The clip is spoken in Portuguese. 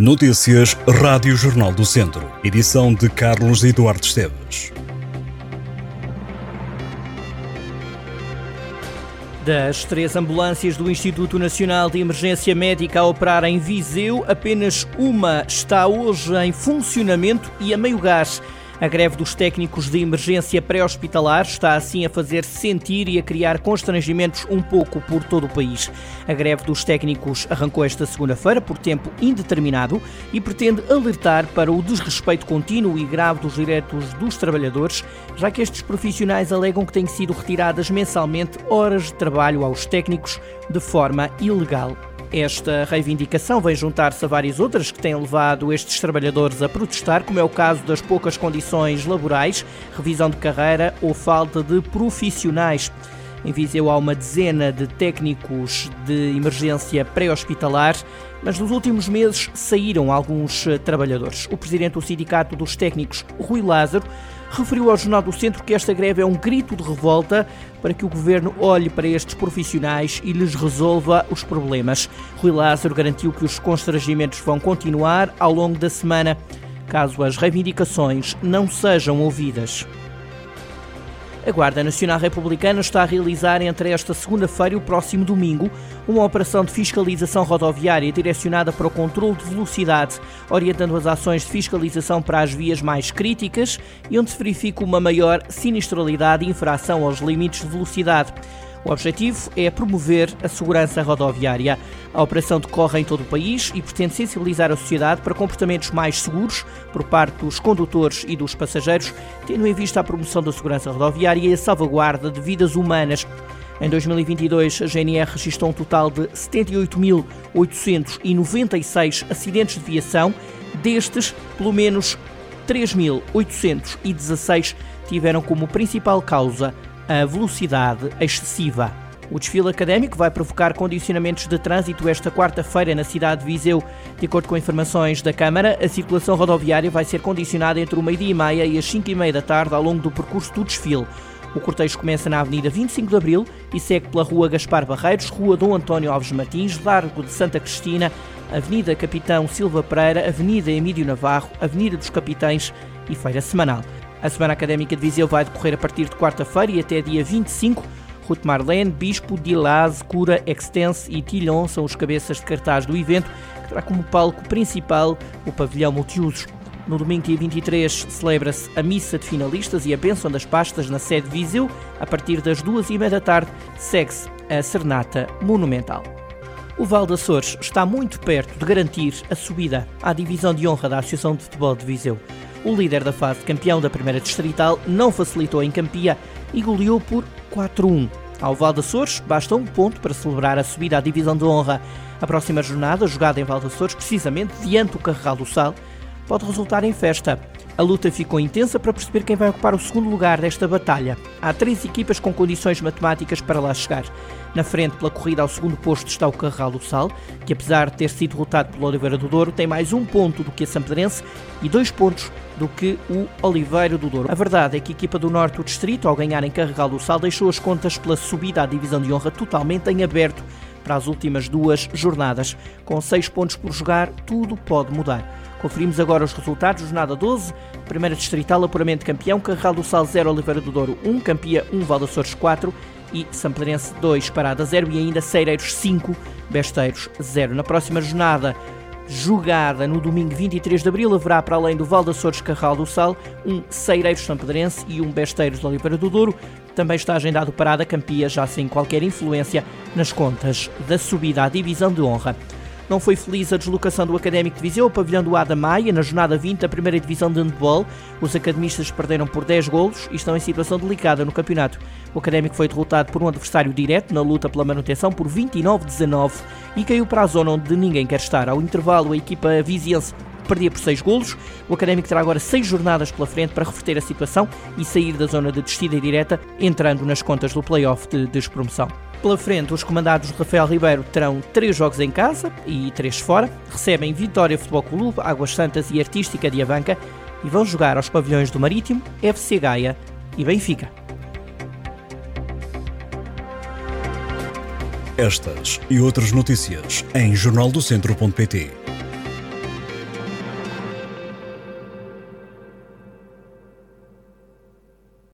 Notícias Rádio Jornal do Centro. Edição de Carlos Eduardo Esteves. Das três ambulâncias do Instituto Nacional de Emergência Médica a operar em Viseu, apenas uma está hoje em funcionamento e a meio gás. A greve dos técnicos de emergência pré-hospitalar está assim a fazer sentir e a criar constrangimentos um pouco por todo o país. A greve dos técnicos arrancou esta segunda-feira por tempo indeterminado e pretende alertar para o desrespeito contínuo e grave dos direitos dos trabalhadores, já que estes profissionais alegam que têm sido retiradas mensalmente horas de trabalho aos técnicos de forma ilegal. Esta reivindicação vem juntar-se a várias outras que têm levado estes trabalhadores a protestar, como é o caso das poucas condições laborais, revisão de carreira ou falta de profissionais. Em Viseu há uma dezena de técnicos de emergência pré-hospitalar, mas nos últimos meses saíram alguns trabalhadores. O presidente do Sindicato dos Técnicos, Rui Lázaro, referiu ao Jornal do Centro que esta greve é um grito de revolta para que o governo olhe para estes profissionais e lhes resolva os problemas. Rui Lázaro garantiu que os constrangimentos vão continuar ao longo da semana, caso as reivindicações não sejam ouvidas. A Guarda Nacional Republicana está a realizar entre esta segunda-feira e o próximo domingo uma operação de fiscalização rodoviária direcionada para o controle de velocidade, orientando as ações de fiscalização para as vias mais críticas e onde se verifica uma maior sinistralidade e infração aos limites de velocidade. O objetivo é promover a segurança rodoviária. A operação decorre em todo o país e pretende sensibilizar a sociedade para comportamentos mais seguros por parte dos condutores e dos passageiros, tendo em vista a promoção da segurança rodoviária e a salvaguarda de vidas humanas. Em 2022, a GNR registrou um total de 78.896 acidentes de viação. Destes, pelo menos 3.816 tiveram como principal causa a velocidade excessiva. O desfile académico vai provocar condicionamentos de trânsito esta quarta-feira na cidade de Viseu. De acordo com informações da Câmara, a circulação rodoviária vai ser condicionada entre o meio-dia e meia e as 5 e meia da tarde ao longo do percurso do desfile. O cortejo começa na Avenida 25 de Abril e segue pela Rua Gaspar Barreiros, Rua Dom António Alves Martins, Largo de Santa Cristina, Avenida Capitão Silva Pereira, Avenida Emílio Navarro, Avenida dos Capitães e Feira Semanal. A Semana Académica de Viseu vai decorrer a partir de quarta-feira e até dia 25. Ruth Marlene, Bispo, Dilaz, Cura, Extense e Tilhon são os cabeças de cartaz do evento, que terá como palco principal o pavilhão multiusos. No domingo, dia 23, celebra-se a missa de finalistas e a bênção das pastas na sede de Viseu. A partir das duas e meia da tarde, segue-se a Serenata Monumental. O Val de Açores está muito perto de garantir a subida à divisão de honra da Associação de Futebol de Viseu. O líder da fase campeão da primeira distrital não facilitou em Campia e goleou por 4-1. Ao Val de Açores, basta um ponto para celebrar a subida à divisão de honra. A próxima jornada, jogada em Val de Açores, precisamente diante do Carregal do Sal, pode resultar em festa. A luta ficou intensa para perceber quem vai ocupar o segundo lugar desta batalha. Há três equipas com condições matemáticas para lá chegar. Na frente, pela corrida ao segundo posto, está o Carral do Sal, que apesar de ter sido derrotado pelo Oliveira do Douro, tem mais um ponto do que a Sampedrense e dois pontos do que o Oliveira do Douro. A verdade é que a equipa do Norte do Distrito, ao ganhar em Carregal do Sal, deixou as contas pela subida à divisão de honra totalmente em aberto para as últimas duas jornadas. Com seis pontos por jogar, tudo pode mudar. Conferimos agora os resultados. Jornada 12, primeira distrital, apuramento campeão, Carral do Sal 0, Oliveira do Douro 1, Campia 1, Valdaçores 4 e Sampedrense 2, Parada 0 e ainda Seireiros 5, Besteiros 0. Na próxima jornada, jogada no domingo 23 de abril, haverá para além do Val Açores Carral do Sal, um Seireiros Sampedrense e um Besteiros de Oliveira do Douro. Também está agendado Parada Campia, já sem qualquer influência nas contas da subida à divisão de honra. Não foi feliz a deslocação do Académico de Viseu ao pavilhão do Ada Maia na jornada 20 da primeira divisão de handball. Os academistas perderam por 10 golos e estão em situação delicada no campeonato. O Académico foi derrotado por um adversário direto na luta pela manutenção por 29-19 e caiu para a zona onde ninguém quer estar. Ao intervalo, a equipa viziense perdia por 6 golos. O Académico terá agora 6 jornadas pela frente para reverter a situação e sair da zona de descida direta, entrando nas contas do play-off de despromoção. Pela frente, os comandados de Rafael Ribeiro terão 3 jogos em casa e 3 fora. Recebem Vitória Futebol Clube, Águas Santas e Artística de Avanca e vão jogar aos pavilhões do Marítimo, FC Gaia e Benfica. Estas e outras notícias em jornaldocentro.pt